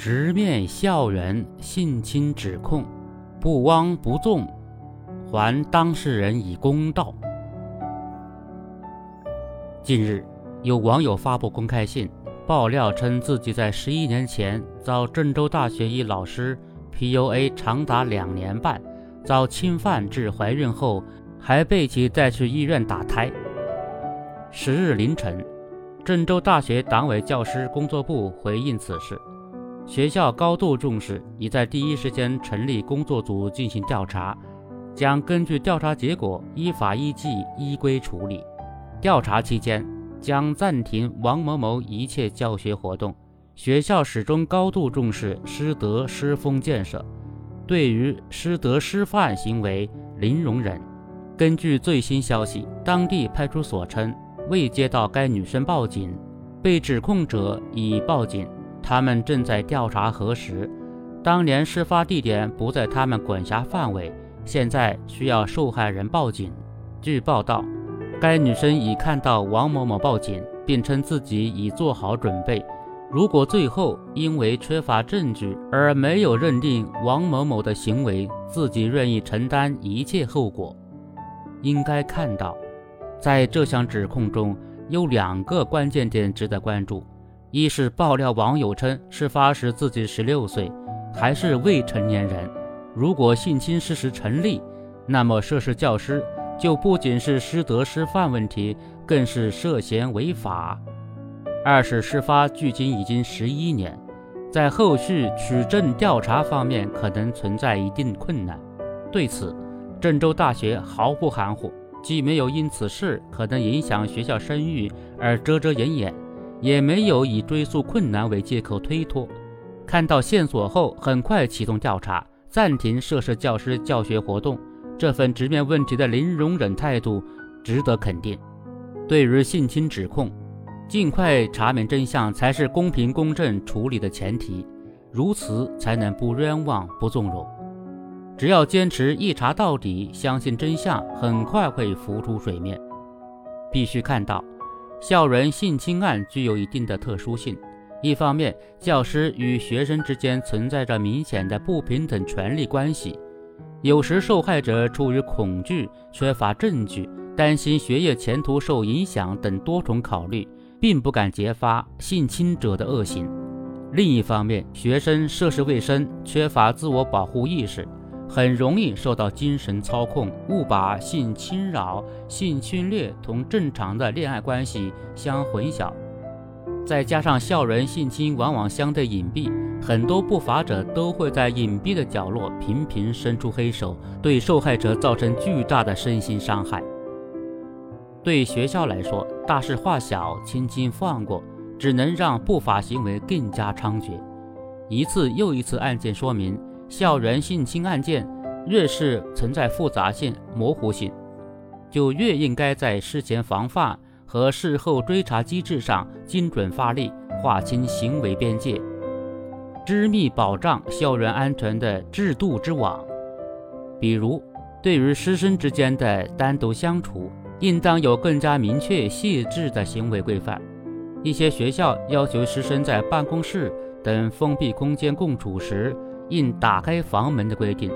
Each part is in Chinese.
直面校园性侵指控，不枉不纵，还当事人以公道。近日，有网友发布公开信，爆料称自己在十一年前遭郑州大学一老师 PUA 长达两年半，遭侵犯至怀孕后，还被其带去医院打胎。十日凌晨，郑州大学党委教师工作部回应此事，学校高度重视，已在第一时间成立工作组进行调查，将根据调查结果依法依纪依规处理。调查期间将暂停王某某一切教学活动。学校始终高度重视师德师风建设，对于师德师范行为零容忍。根据最新消息，当地派出所称未接到该女生报警，被指控者已报警，他们正在调查核实。当年事发地点不在他们管辖范围，现在需要受害人报警。据报道。该女生已看到王某某报警，并称自己已做好准备。如果最后因为缺乏证据而没有认定王某某的行为，自己愿意承担一切后果。应该看到，在这项指控中有两个关键点值得关注：一是爆料网友称事发时自己十六岁，还是未成年人。如果性侵事实成立，那么涉事教师。就不仅是师德师范问题，更是涉嫌违法。二是事发距今已经十一年，在后续取证调查方面可能存在一定困难。对此，郑州大学毫不含糊，既没有因此事可能影响学校声誉而遮遮掩掩，也没有以追诉困难为借口推脱。看到线索后，很快启动调查，暂停涉事教师教学活动。这份直面问题的零容忍态度值得肯定。对于性侵指控，尽快查明真相才是公平公正处理的前提，如此才能不冤枉不纵容。只要坚持一查到底，相信真相很快会浮出水面。必须看到，校园性侵案具有一定的特殊性。一方面，教师与学生之间存在着明显的不平等权利关系。有时受害者出于恐惧、缺乏证据、担心学业前途受影响等多重考虑，并不敢揭发性侵者的恶行。另一方面，学生涉世未深，缺乏自我保护意识，很容易受到精神操控，误把性侵扰、性侵略同正常的恋爱关系相混淆。再加上校园性侵往往相对隐蔽，很多不法者都会在隐蔽的角落频频伸出黑手，对受害者造成巨大的身心伤害。对学校来说，大事化小，轻轻放过，只能让不法行为更加猖獗。一次又一次案件说明，校园性侵案件越是存在复杂性、模糊性，就越应该在事前防范。和事后追查机制上精准发力，划清行为边界，织密保障校园安全的制度之网。比如，对于师生之间的单独相处，应当有更加明确细致的行为规范。一些学校要求师生在办公室等封闭空间共处时，应打开房门的规定，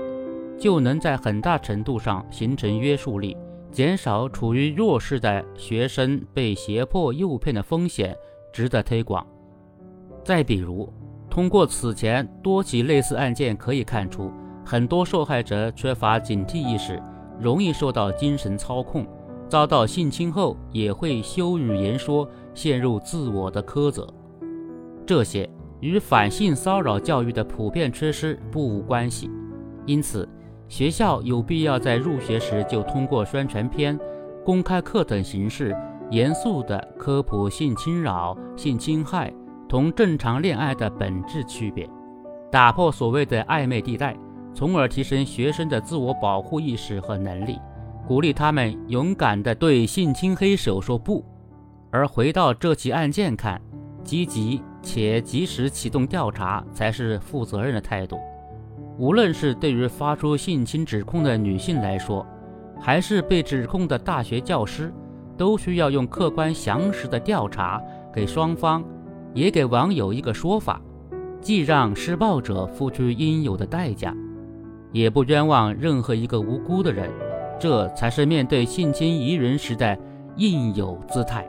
就能在很大程度上形成约束力。减少处于弱势的学生被胁迫诱骗的风险，值得推广。再比如，通过此前多起类似案件可以看出，很多受害者缺乏警惕意识，容易受到精神操控，遭到性侵后也会羞于言说，陷入自我的苛责。这些与反性骚扰教育的普遍缺失不无关系。因此。学校有必要在入学时就通过宣传片、公开课等形式，严肃地科普性侵扰、性侵害同正常恋爱的本质区别，打破所谓的暧昧地带，从而提升学生的自我保护意识和能力，鼓励他们勇敢地对性侵黑手说不。而回到这起案件看，积极且及时启动调查才是负责任的态度。无论是对于发出性侵指控的女性来说，还是被指控的大学教师，都需要用客观详实的调查给双方，也给网友一个说法，既让施暴者付出应有的代价，也不冤枉任何一个无辜的人，这才是面对性侵疑人时的应有姿态。